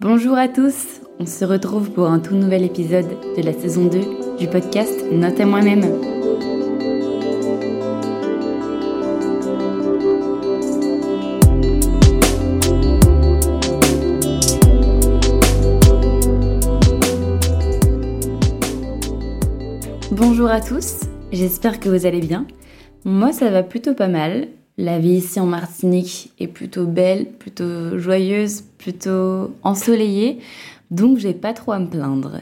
Bonjour à tous, on se retrouve pour un tout nouvel épisode de la saison 2 du podcast Note à moi-même. Bonjour à tous, j'espère que vous allez bien. Moi ça va plutôt pas mal. La vie ici en Martinique est plutôt belle, plutôt joyeuse, plutôt ensoleillée, donc j'ai pas trop à me plaindre.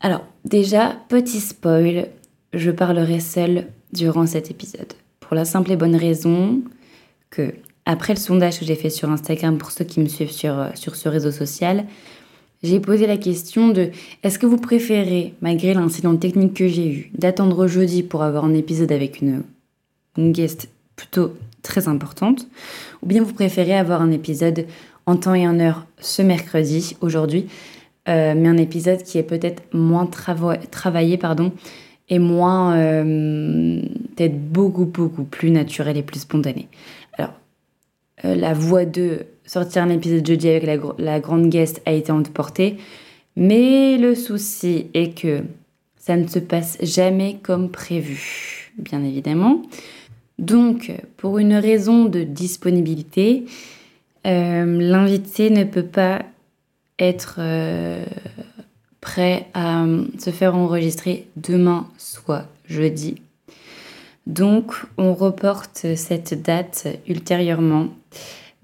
Alors, déjà, petit spoil, je parlerai seule durant cet épisode. Pour la simple et bonne raison que, après le sondage que j'ai fait sur Instagram pour ceux qui me suivent sur, euh, ce réseau social, j'ai posé la question de est-ce que vous préférez, malgré l'incident technique que j'ai eu, d'attendre jeudi pour avoir un épisode avec une, une guest plutôt très importante, ou bien vous préférez avoir un épisode en temps et en heure ce mercredi, aujourd'hui, euh, mais un épisode qui est peut-être moins travaillé pardon, et moins euh, peut-être beaucoup beaucoup plus naturel et plus spontané. Alors, euh, la voix de sortir un épisode jeudi avec la, grande guest a été emportée, mais le souci est que ça ne se passe jamais comme prévu, bien évidemment. Donc, pour une raison de disponibilité, euh, l'invité ne peut pas être euh, prêt à euh, se faire enregistrer demain, soit jeudi. Donc, on reporte cette date ultérieurement.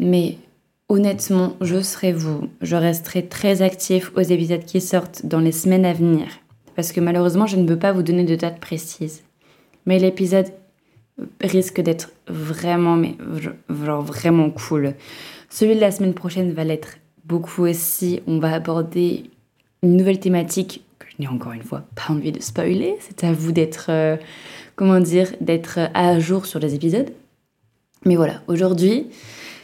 Mais honnêtement, je serai vous. Je resterai très actif aux épisodes qui sortent dans les semaines à venir. Parce que malheureusement, je ne peux pas vous donner de date précise. Mais l'épisode risque d'être vraiment, mais genre vraiment cool. Celui de la semaine prochaine va l'être beaucoup aussi. On va aborder une nouvelle thématique que je n'ai encore une fois pas envie de spoiler. C'est à vous d'être, euh, comment dire, d'être à jour sur les épisodes. Mais voilà, aujourd'hui,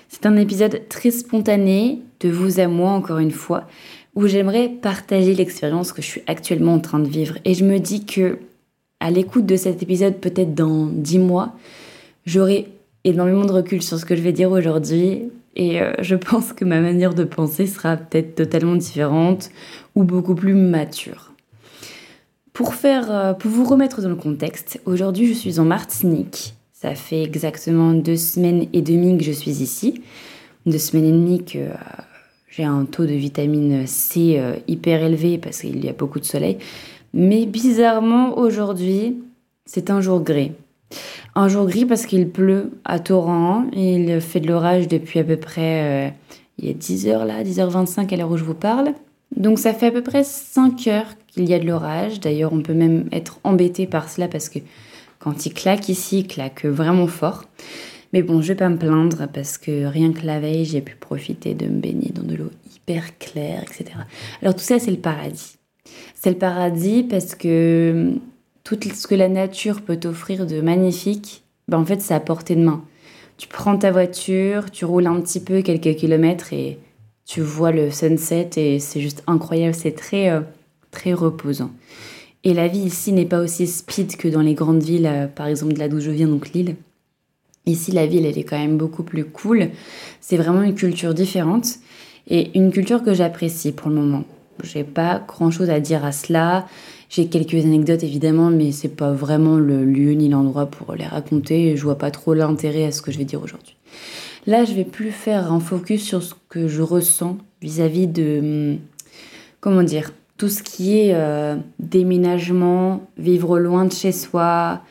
c'est un épisode très spontané, de vous à moi encore une fois, où j'aimerais partager l'expérience que je suis actuellement en train de vivre. Et je me dis que à l'écoute de cet épisode, peut-être dans dix mois, j'aurai énormément de recul sur ce que je vais dire aujourd'hui. Et euh, je pense que ma manière de penser sera peut-être totalement différente ou beaucoup plus mature. Pour, faire, euh, pour vous remettre dans le contexte, aujourd'hui je suis en Martinique. Ça fait exactement deux semaines et demie que je suis ici. Deux semaines et demie que euh, j'ai un taux de vitamine C hyper élevé parce qu'il y a beaucoup de soleil. Mais bizarrement, aujourd'hui, c'est un jour gris. Un jour gris parce qu'il pleut à torrent. Il fait de l'orage depuis à peu près... Euh, il y a 10 heures là, 10h25 à l'heure où je vous parle. Donc ça fait à peu près 5 heures qu'il y a de l'orage. D'ailleurs, on peut même être embêté par cela parce que quand il claque ici, il claque vraiment fort. Mais bon, je vais pas me plaindre parce que rien que la veille, j'ai pu profiter de me baigner dans de l'eau hyper claire, etc. Alors tout ça, c'est le paradis. C'est le paradis parce que hum, tout ce que la nature peut t'offrir de magnifique, ben en fait, c'est à portée de main. Tu prends ta voiture, tu roules un petit peu quelques kilomètres et tu vois le sunset et c'est juste incroyable. C'est très, euh, très reposant. Et la vie ici n'est pas aussi speed que dans les grandes villes, euh, par exemple de là d'où je viens, donc Lille. Ici, la ville, elle est quand même beaucoup plus cool. C'est vraiment une culture différente et une culture que j'apprécie pour le moment. J'ai pas grand chose à dire à cela. J'ai quelques anecdotes évidemment, mais c'est pas vraiment le lieu ni l'endroit pour les raconter. Je vois pas trop l'intérêt à ce que je vais dire aujourd'hui. Là, je vais plus faire un focus sur ce que je ressens vis-à-vis de. Hum, comment dire Tout ce qui est euh, déménagement, vivre loin de chez soi,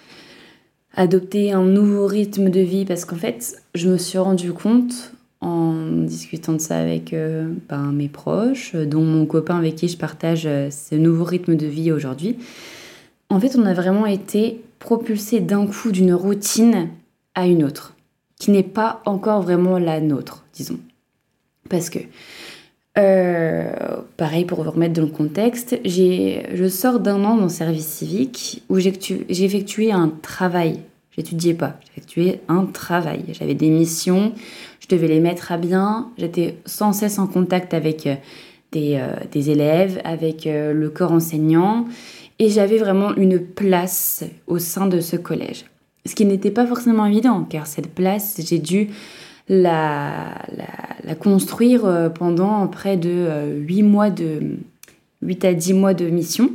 adopter un nouveau rythme de vie. Parce qu'en fait, je me suis rendu compte en discutant de ça avec euh, ben, mes proches, dont mon copain avec qui je partage euh, ce nouveau rythme de vie aujourd'hui. En fait, on a vraiment été propulsé d'un coup d'une routine à une autre, qui n'est pas encore vraiment la nôtre, disons. Parce que, euh, pareil pour vous remettre dans le contexte, je sors d'un an dans le service civique où j'ai effectué un travail. J'étudiais pas, j'effectuais un travail. J'avais des missions, je devais les mettre à bien. J'étais sans cesse en contact avec euh, euh, des, élèves, avec euh, le corps enseignant, et j'avais vraiment une place au sein de ce collège. Ce qui n'était pas forcément évident, car cette place, j'ai dû la, la, construire euh, pendant près de 8 mois de 8 à 10 mois de mission.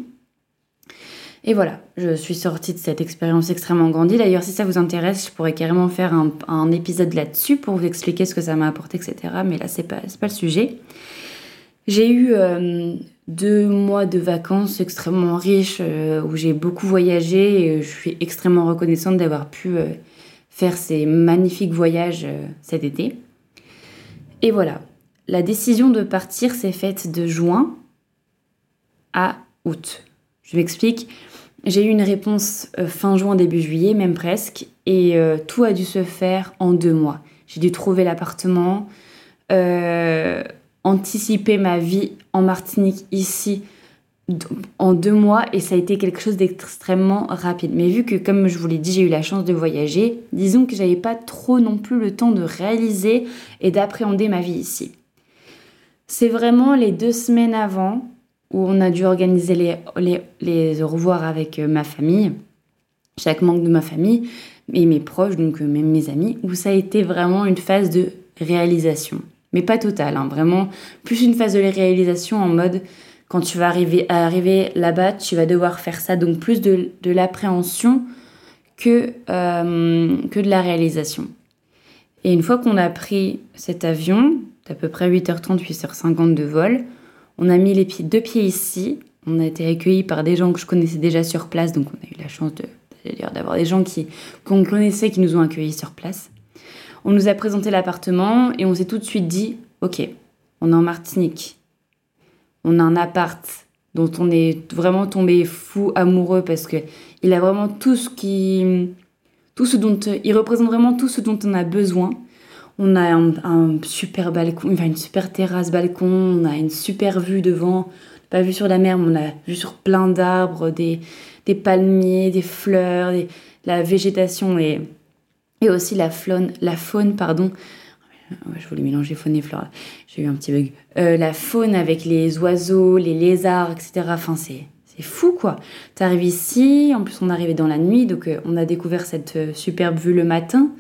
Et voilà, je suis sortie de cette expérience extrêmement grandie. D'ailleurs, si ça vous intéresse, je pourrais carrément faire un, épisode là-dessus pour vous expliquer ce que ça m'a apporté, etc. Mais là, c'est pas, pas le sujet. J'ai eu euh, deux mois de vacances extrêmement riches euh, où j'ai beaucoup voyagé et je suis extrêmement reconnaissante d'avoir pu euh, faire ces magnifiques voyages cet été. Et voilà, la décision de partir s'est faite de juin à août. Je m'explique. J'ai eu une réponse euh, fin juin, début juillet, même presque, et euh, tout a dû se faire en deux mois. J'ai dû trouver l'appartement, euh, anticiper ma vie en Martinique ici en deux mois, et ça a été quelque chose d'extrêmement rapide. Mais vu que, comme je vous l'ai dit, j'ai eu la chance de voyager, disons que j'avais pas trop non plus le temps de réaliser et d'appréhender ma vie ici. C'est vraiment les deux semaines avant où on a dû organiser les, les, les au revoir avec euh, ma famille, chaque membre de ma famille et mes proches, donc euh, même mes amis, où ça a été vraiment une phase de réalisation. Mais pas totale, hein, vraiment plus une phase de réalisation en mode quand tu vas arriver, arriver là-bas, tu vas devoir faire ça, donc plus de, de l'appréhension que, euh, que de la réalisation. Et une fois qu'on a pris cet avion, d'à peu près 8h30, 8h50 de vol, on a mis les pieds, deux pieds ici. On a été accueillis par des gens que je connaissais déjà sur place, donc on a eu la chance de, d'avoir des gens qui, qu'on connaissait qui nous ont accueillis sur place. On nous a présenté l'appartement et on s'est tout de suite dit Ok, on est en Martinique. On a un appart dont on est vraiment tombé fou amoureux parce que il a vraiment tout ce qui. Tout ce dont. Il représente vraiment tout ce dont on a besoin. On a un, super balcon, une super terrasse balcon, on a une super vue devant, pas vue sur la mer, mais on a vue sur plein d'arbres, des, des palmiers, des fleurs, la végétation et, et aussi la faune, la faune pardon. Je voulais mélanger faune et flore. J'ai eu un petit bug. Euh, la faune avec les oiseaux, les lézards, etc. Enfin, c'est c'est fou quoi. T'arrives ici, en plus on est arrivé dans la nuit, donc euh, on a découvert cette euh, superbe vue le matin.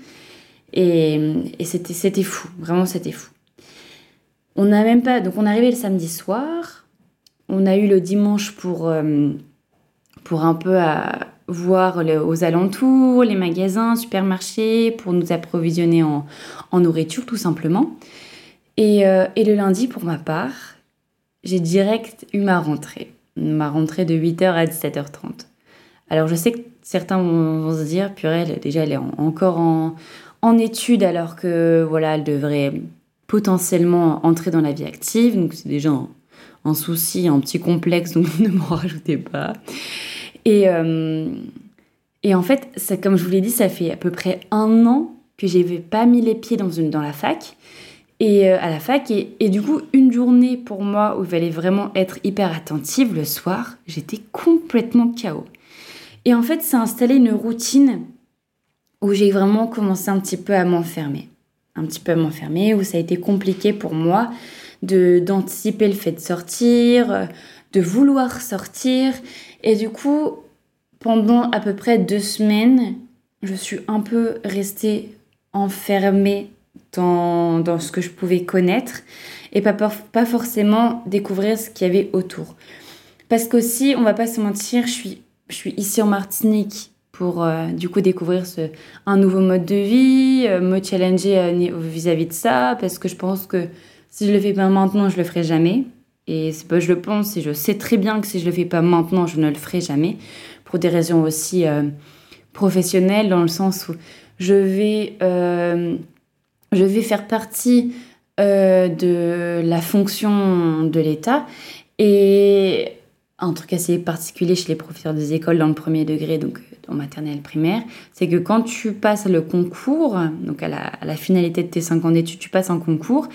Et, c'était fou, vraiment c'était fou. On n'a même pas. Donc on est arrivé le samedi soir. On a eu le dimanche pour, euh, pour un peu à voir aux alentours, les magasins, supermarchés, pour nous approvisionner en, nourriture tout simplement. Et, euh, et, le lundi, pour ma part, j'ai direct eu ma rentrée. Ma rentrée de 8h à 17h30. Alors je sais que certains vont, se dire, purée, déjà elle est encore en, en études alors que voilà, elle devrait potentiellement entrer dans la vie active. Donc c'est déjà un, souci, un petit complexe, donc ne m'en rajoutez pas. Et, euh, et en fait, ça, comme je vous l'ai dit, ça fait à peu près un an que j'avais pas mis les pieds dans, une, dans la fac. Et euh, à la fac, et, et, du coup, une journée pour moi où il fallait vraiment être hyper attentive le soir, j'étais complètement KO. Et en fait, ça a installé une routine où j'ai vraiment commencé un petit peu à m'enfermer. Un petit peu à m'enfermer, où ça a été compliqué pour moi de d'anticiper le fait de sortir, de vouloir sortir. Et du coup, pendant à peu près deux semaines, je suis un peu restée enfermée dans, dans ce que je pouvais connaître et pas, pas forcément découvrir ce qu'il y avait autour. Parce qu'aussi, on va pas se mentir, je suis, je suis ici en Martinique pour euh, du coup découvrir un nouveau mode de vie, euh, me challenger euh, vis-à-vis de ça, parce que je pense que si je le fais pas maintenant, je le ferai jamais. Et je le pense, et je sais très bien que si je le fais pas maintenant, je ne le ferai jamais, pour des raisons aussi professionnelles, dans le sens où je vais, je vais faire partie de la fonction de l'État, et un truc assez particulier chez les professeurs des écoles dans le premier degré, donc en maternelle primaire, c'est que quand tu passes le concours, donc à la, finalité de tes 5 ans d'études, tu passes un concours,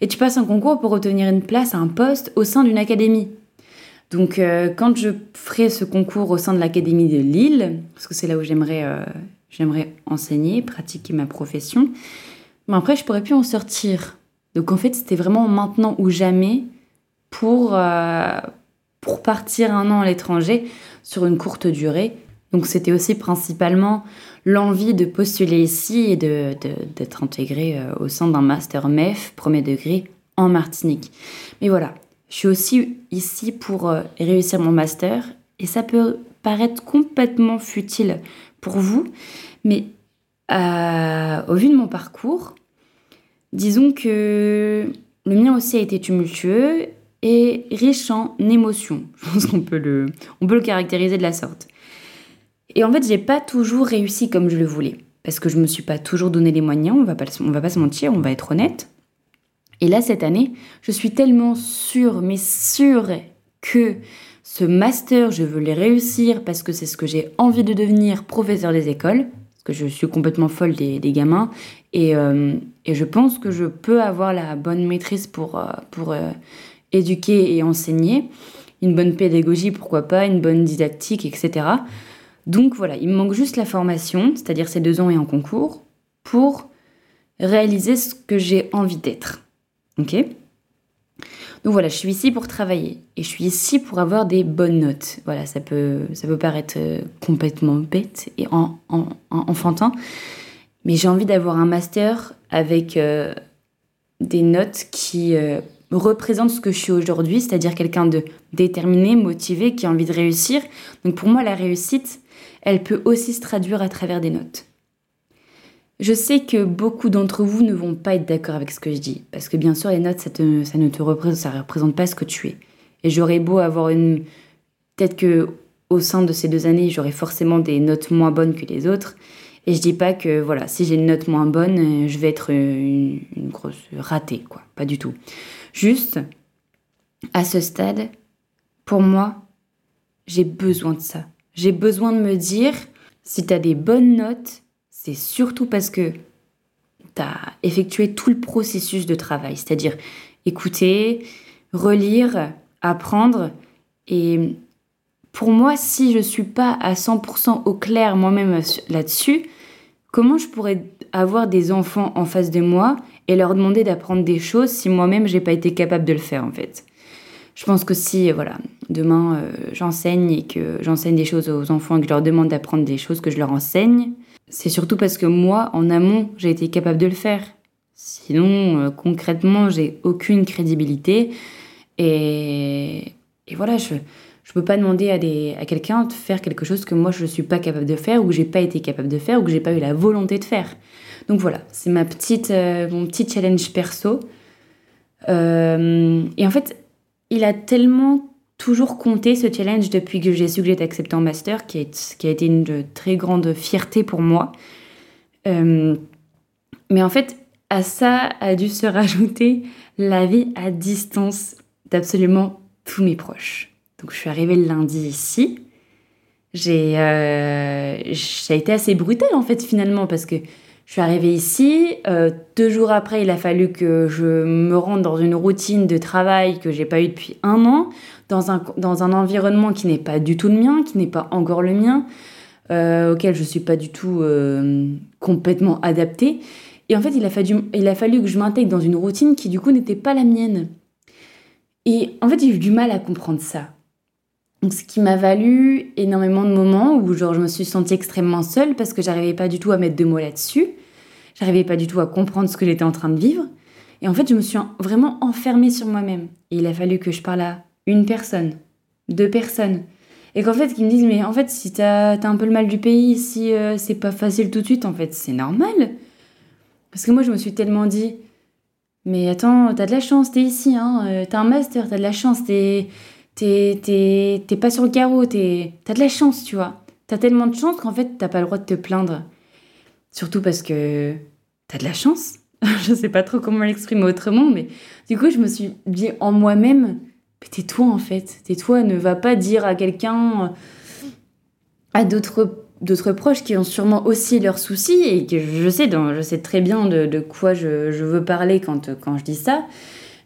et tu passes un concours pour obtenir une place, un poste au sein d'une académie. Donc euh, quand je ferai ce concours au sein de l'académie de Lille, parce que c'est là où j'aimerais euh, j'aimerais enseigner, pratiquer ma profession, mais après je pourrais plus en sortir. Donc en fait c'était vraiment maintenant ou jamais pour, euh, pour partir un an à l'étranger sur une courte durée Donc c'était aussi principalement l'envie de postuler ici et d'être intégré euh, au sein d'un master MEF premier degré en Martinique. Mais voilà, je suis aussi ici pour euh, réussir mon master et ça peut paraître complètement futile pour vous, mais euh, au vu de mon parcours, disons que le mien aussi a été tumultueux et riche en émotions. Je pense qu'on peut le, peut le caractériser de la sorte. Et en fait, j'ai pas toujours réussi comme je le voulais. Parce que je me suis pas toujours donné les moyens, on va pas, on va pas se mentir, on va être honnête. Et là, cette année, je suis tellement sûre, mais sûre que ce master, je veux le réussir parce que c'est ce que j'ai envie de devenir professeur des écoles, parce que je suis complètement folle des, gamins, euh, et, je pense que je peux avoir la bonne maîtrise pour, euh, pour euh, éduquer et enseigner, une bonne pédagogie, pourquoi pas, une bonne didactique, etc. Donc voilà, il me manque juste la formation, c'est-à-dire ces deux ans et en concours, pour réaliser ce que j'ai envie d'être. Ok? Donc voilà, je suis ici pour travailler et je suis ici pour avoir des bonnes notes. Voilà, ça peut, ça peut paraître euh, complètement bête et en, enfantin, mais j'ai envie d'avoir un master avec euh, des notes qui euh, représente ce que je suis aujourd'hui, c'est-à-dire quelqu'un de déterminé, motivé, qui a envie de réussir. Donc pour moi, la réussite, elle peut aussi se traduire à travers des notes. Je sais que beaucoup d'entre vous ne vont pas être d'accord avec ce que je dis, parce que bien sûr, les notes, ça, ne te représente, pas ce que tu es. Et j'aurais beau avoir une... Peut-être que au sein de ces deux années, j'aurai forcément des notes moins bonnes que les autres. Et je dis pas que voilà, si j'ai une note moins bonne, je vais être une, une grosse ratée, quoi. Pas du tout. Juste, à ce stade, pour moi, j'ai besoin de ça. J'ai besoin de me dire, si tu as des bonnes notes, c'est surtout parce que tu as effectué tout le processus de travail, c'est-à-dire écouter, relire, apprendre. Et pour moi, si je ne suis pas à 100% au clair moi-même là-dessus, comment je pourrais avoir des enfants en face de moi et leur demander d'apprendre des choses si moi-même j'ai pas été capable de le faire en fait? Je pense que si voilà, demain euh, j'enseigne et que j'enseigne des choses aux enfants et que je leur demande d'apprendre des choses que je leur enseigne, c'est surtout parce que moi en amont, j'ai été capable de le faire. Sinon euh, concrètement, j'ai aucune crédibilité et, et voilà, je je peux pas demander à, des, à quelqu'un de faire quelque chose que moi je ne suis pas capable de faire ou que j'ai pas été capable de faire ou que j'ai pas eu la volonté de faire. Donc voilà, c'est ma petite, euh, mon petit challenge perso. Et en fait, il a tellement toujours compté ce challenge depuis que j'ai su que j'étais acceptée en master, qui, a été une très grande fierté pour moi. Euh, mais en fait, à ça a dû se rajouter la vie à distance d'absolument tous mes proches. Donc je suis arrivée le lundi ici. J'ai, ça a été assez brutal en fait finalement parce que je suis arrivée ici. Euh, deux jours après, il a fallu que je me rende dans une routine de travail que j'ai pas eu depuis un an, dans un, dans un environnement qui n'est pas du tout le mien, qui n'est pas encore le mien, euh, auquel je suis pas du tout euh, complètement adaptée. Et en fait, il a, fallu, il a fallu que je m'intègre dans une routine qui du coup n'était pas la mienne. Et en fait, j'ai eu du mal à comprendre ça. Donc, ce qui m'a valu énormément de moments où genre, je me suis sentie extrêmement seule parce que j'arrivais pas du tout à mettre de mots là-dessus. J'arrivais pas du tout à comprendre ce que j'étais en train de vivre. Et en fait, je me suis vraiment enfermée sur moi-même. Et il a fallu que je parle à une personne, deux personnes. Et qu'en fait, qu'ils me disent, mais en fait, si t'as as un peu le mal du pays, si euh, c'est pas facile tout de suite, en fait, c'est normal. Parce que moi, je me suis tellement dit, mais attends, t'as de la chance, t'es ici, hein, euh, t'as un master, t'as de la chance, t'es t'es pas sur le carreau, t'as de la chance, tu vois. T'as tellement de chance qu'en fait, t'as pas le droit de te plaindre. Surtout parce que t'as de la chance. je sais pas trop comment l'exprimer autrement, mais du coup, je me suis dit en moi-même, tais-toi en fait, tais-toi, ne va pas dire à quelqu'un, à d'autres proches qui ont sûrement aussi leurs soucis et que je sais, je sais très bien de, de quoi je, je, veux parler quand, quand je dis ça.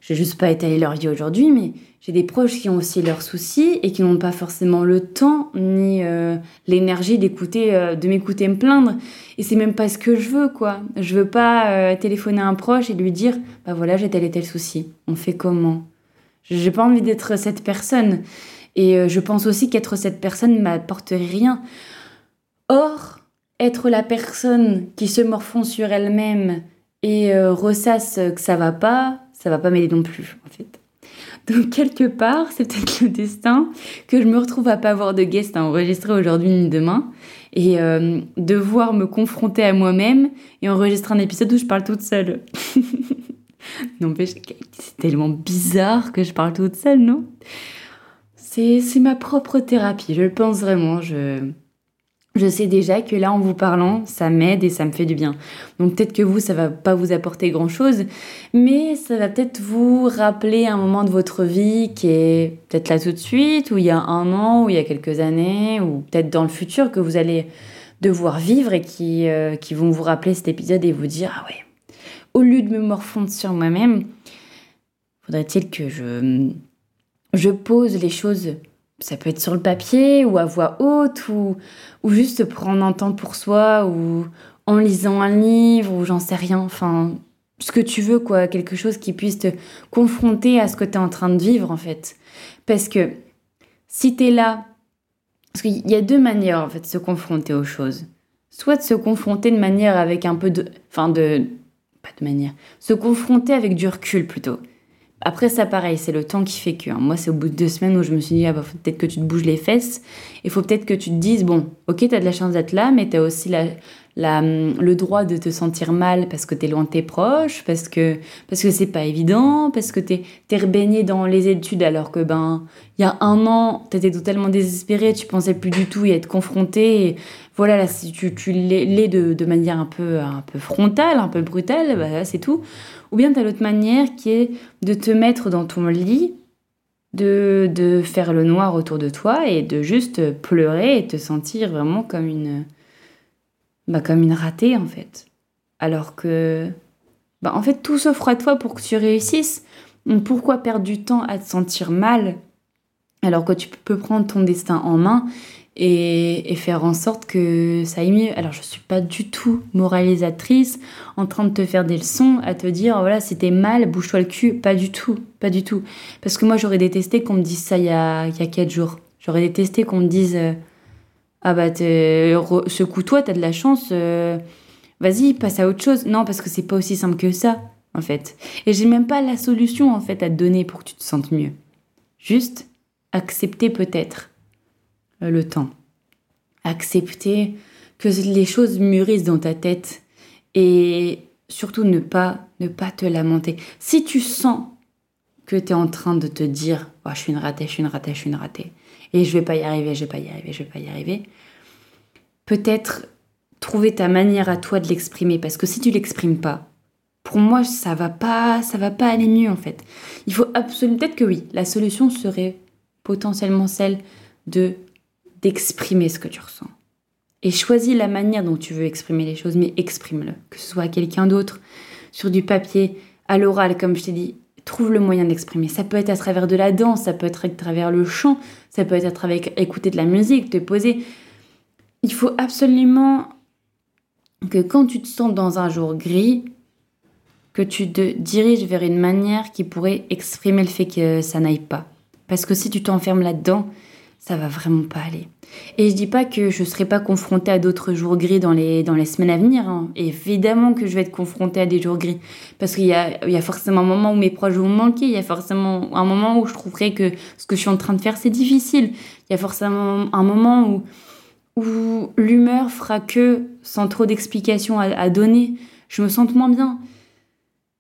Je vais juste pas étaler leur vie aujourd'hui, mais j'ai des proches qui ont aussi leurs soucis et qui n'ont pas forcément le temps ni euh, l'énergie d'écouter, euh, de m'écouter me plaindre. Et c'est même pas ce que je veux, quoi. Je veux pas euh, téléphoner à un proche et lui dire, bah voilà, j'ai tel et tel souci. On fait comment? J'ai pas envie d'être cette personne. Et je pense aussi qu'être cette personne m'apporterait rien. Or, être la personne qui se morfond sur elle-même et ressasse que ça va pas, ça va pas m'aider non plus, en fait. Donc, quelque part, c'est peut-être le destin que je me retrouve à pas avoir de guest à enregistrer aujourd'hui ni demain et euh, devoir me confronter à moi-même et enregistrer un épisode où je parle toute seule. N'empêche, c'est tellement bizarre que je parle toute seule, non? C'est ma propre thérapie, je le pense vraiment. Je, je sais déjà que là, en vous parlant, ça m'aide et ça me fait du bien. Donc peut-être que vous, ça va pas vous apporter grand-chose, mais ça va peut-être vous rappeler un moment de votre vie qui est peut-être là tout de suite, ou il y a un an, ou il y a quelques années, ou peut-être dans le futur que vous allez devoir vivre et qui, euh, vont vous rappeler cet épisode et vous dire, ah ouais, au lieu de me morfondre sur moi-même, faudrait-il que je pose les choses ça peut être sur le papier ou à voix haute ou, ou juste prendre un temps pour soi ou en lisant un livre ou j'en sais rien. Enfin, ce que tu veux, quoi. Quelque chose qui puisse te confronter à ce que tu es en train de vivre, en fait. Parce que si tu es là, parce qu'il y a deux manières, en fait, de se confronter aux choses. Soit de se confronter de manière avec un peu de. Enfin, de. Pas de manière. Se confronter avec du recul plutôt. Après, ça, pareil, c'est le temps qui fait que. Hein. Moi, c'est au bout de deux semaines où je me suis dit, ah bah, peut-être que tu te bouges les fesses. Il faut peut-être que tu te dises, bon, ok, t'as de la chance d'être là, mais t'as aussi la, le droit de te sentir mal parce que t'es loin de tes proches, parce que parce que c'est pas évident, parce que t'es es rebaigné dans les études alors que, ben, il y a un an, t'étais totalement désespéré, tu pensais plus du tout y être confronté. Voilà, là, si tu, l'es de, de manière un peu, un peu frontale, un peu brutale, bah, c'est tout. Ou bien tu as l'autre manière qui est de te mettre dans ton lit, de, de faire le noir autour de toi et de juste pleurer et te sentir vraiment comme une, bah, comme une ratée en fait. Alors que, bah, en fait, tout s'offre à toi pour que tu réussisses. Donc pourquoi perdre du temps à te sentir mal alors que tu peux prendre ton destin en main et, faire en sorte que ça aille mieux? Alors je suis pas du tout moralisatrice en train de te faire des leçons, à te dire voilà si t'es mal, bouge-toi le cul, pas du tout, pas du tout. Parce que moi j'aurais détesté qu'on me dise ça il y a, il y a 4 jours. J'aurais détesté qu'on me dise euh, ah bah secoue-toi, t'as de la chance, euh, vas-y passe à autre chose. Non parce que c'est pas aussi simple que ça en fait. Et j'ai même pas la solution en fait à te donner pour que tu te sentes mieux. Juste accepter peut-être euh, le temps. Accepter que les choses mûrissent dans ta tête et surtout ne pas, ne pas te lamenter. Si tu sens que tu es en train de te dire oh, je suis une ratée, je suis une ratée, je suis une ratée et je vais pas y arriver, je vais pas y arriver, je vais pas y arriver. Peut-être trouver ta manière à toi de l'exprimer parce que si tu l'exprimes pas, pour moi ça va pas ça va pas aller mieux en fait. Il faut absolument peut-être que oui, la solution serait potentiellement celle de d'exprimer ce que tu ressens. Et choisis la manière dont tu veux exprimer les choses, mais exprime-le. Que ce soit à quelqu'un d'autre, sur du papier, à l'oral, comme je t'ai dit, trouve le moyen d'exprimer. Ça peut être à travers de la danse, ça peut être à travers le chant, ça peut être à travers écouter de la musique, te poser. Il faut absolument que quand tu te sens dans un jour gris, que tu te diriges vers une manière qui pourrait exprimer le fait que ça n'aille pas. Parce que si tu t'enfermes là-dedans, ça va vraiment pas aller. Et je dis pas que je serai pas confrontée à d'autres jours gris dans les, dans les semaines à venir. Hein. Évidemment que je vais être confrontée à des jours gris. Parce qu'il y a, y a forcément un moment où mes proches vont me manquer. Il y a forcément un moment où je trouverai que ce que je suis en train de faire, c'est difficile. Il y a forcément un moment où, où l'humeur fera que, sans trop d'explications à, à donner, je me sente moins bien.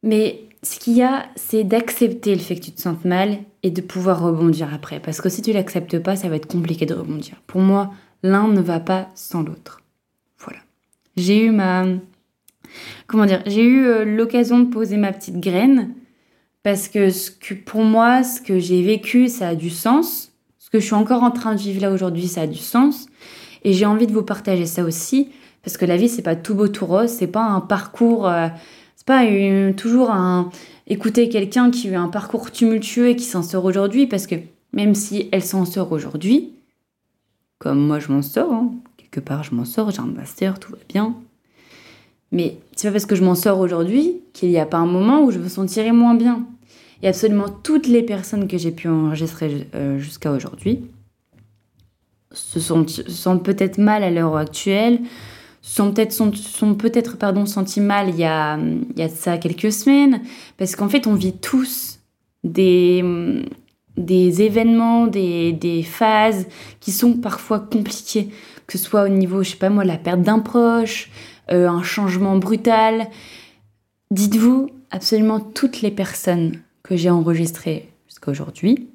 Mais ce qu'il y a, c'est d'accepter le fait que tu te sentes mal et de pouvoir rebondir après. Parce que si tu l'acceptes pas, ça va être compliqué de rebondir. Pour moi, l'un ne va pas sans l'autre. Voilà. J'ai eu ma. Comment dire J'ai eu euh, l'occasion de poser ma petite graine. Parce que, ce que pour moi, ce que j'ai vécu, ça a du sens. Ce que je suis encore en train de vivre là aujourd'hui, ça a du sens. Et j'ai envie de vous partager ça aussi. Parce que la vie, c'est pas tout beau, tout rose. C'est pas un parcours. Euh, pas toujours un écouter quelqu'un qui a eu un parcours tumultueux et qui s'en sort aujourd'hui, parce que même si elle s'en sort aujourd'hui, comme moi je m'en sors, hein, quelque part je m'en sors, j'ai un master, tout va bien. Mais c'est pas parce que je m'en sors aujourd'hui qu'il n'y a pas un moment où je me sentirai moins bien. Et absolument toutes les personnes que j'ai pu enregistrer euh, jusqu'à aujourd'hui se sentent, peut-être mal à l'heure actuelle, sont peut-être sont, sont peut-être pardon sentis mal il y a il y a ça quelques semaines parce qu'en fait on vit tous des des événements, des, des, phases qui sont parfois compliquées, que ce soit au niveau, je sais pas moi, la perte d'un proche, euh, un changement brutal. Dites-vous, absolument toutes les personnes que j'ai enregistrées jusqu'à aujourd'hui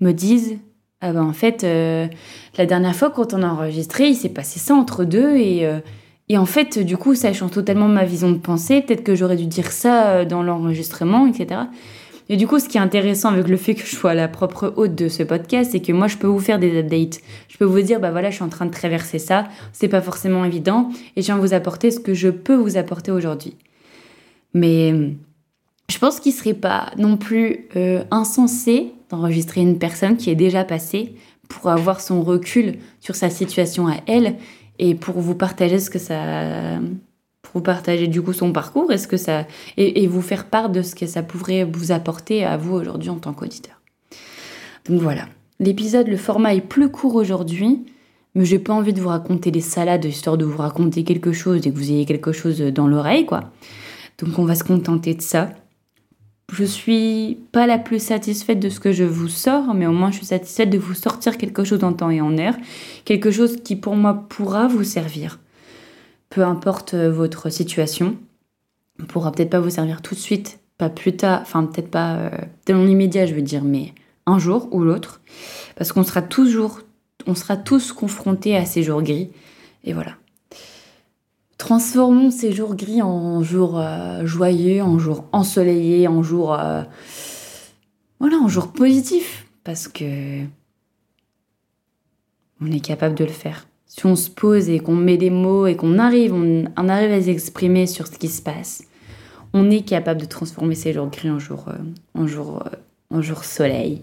me disent ah ben en fait, euh, la dernière fois quand on a enregistré, il s'est passé ça entre deux et, euh, et en fait, du coup, ça change totalement ma vision de pensée. Peut-être que j'aurais dû dire ça dans l'enregistrement, etc. Et du coup, ce qui est intéressant avec le fait que je sois la propre hôte de ce podcast, c'est que moi, je peux vous faire des updates. Je peux vous dire, bah voilà, je suis en train de traverser ça. C'est pas forcément évident. Et je viens vous apporter ce que je peux vous apporter aujourd'hui. Mais je pense qu'il serait pas non plus euh, insensé d'enregistrer une personne qui est déjà passée pour avoir son recul sur sa situation à elle et pour vous partager ce que ça pour vous partager du coup son parcours est-ce que ça et, vous faire part de ce que ça pourrait vous apporter à vous aujourd'hui en tant qu'auditeur. Donc voilà, l'épisode, le format est plus court aujourd'hui, mais j'ai pas envie de vous raconter des salades histoire de vous raconter quelque chose et que vous ayez quelque chose dans l'oreille quoi. Donc on va se contenter de ça. Je suis pas la plus satisfaite de ce que je vous sors, mais au moins je suis satisfaite de vous sortir quelque chose en temps et en heure, quelque chose qui pour moi pourra vous servir peu importe euh, votre situation. On pourra peut-être pas vous servir tout de suite, pas plus tard, enfin peut-être pas euh, dans l'immédiat, je veux dire, mais un jour ou l'autre, parce qu'on sera toujours, on sera tous confrontés à ces jours gris, et voilà. Transformons ces jours gris en jours euh, joyeux, en jours ensoleillés, en jours, voilà, en jours positifs, parce que on est capable de le faire si on se pose et qu'on met des mots et qu'on arrive, on, arrive à s'exprimer sur ce qui se passe, on est capable de transformer ces jours gris en jours, euh, en jours, euh, en jour soleil.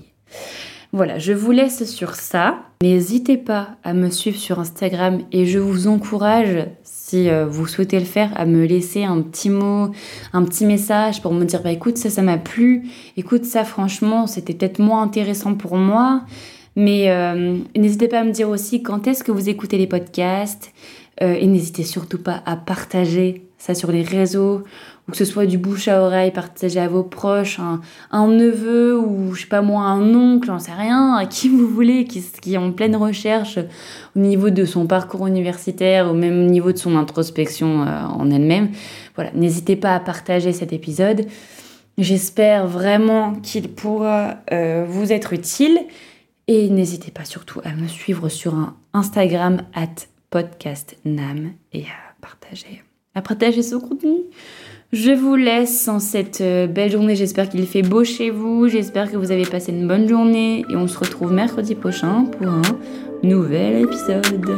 Voilà, je vous laisse sur ça. N'hésitez pas à me suivre sur Instagram et je vous encourage, si euh, vous souhaitez le faire, à me laisser un petit mot, un petit message pour me dire bah écoute ça ça m'a plu, écoute ça franchement c'était peut-être moins intéressant pour moi. Mais euh, n'hésitez pas à me dire aussi quand est-ce que vous écoutez les podcasts. Euh, et n'hésitez surtout pas à partager ça sur les réseaux, que ce soit du bouche à oreille, partager à vos proches, un, neveu ou je sais pas moi, un oncle, j'en sais rien, à qui vous voulez, qui, est en pleine recherche au niveau de son parcours universitaire, au même niveau de son introspection euh, en elle-même. Voilà, n'hésitez pas à partager cet épisode. J'espère vraiment qu'il pourra vous être utile. Et n'hésitez pas surtout à me suivre sur Instagram at podcastnam et à partager, à partager ce contenu. Je vous laisse en cette euh, belle journée. J'espère qu'il fait beau chez vous. J'espère que vous avez passé une bonne journée. Et on se retrouve mercredi prochain pour un nouvel épisode.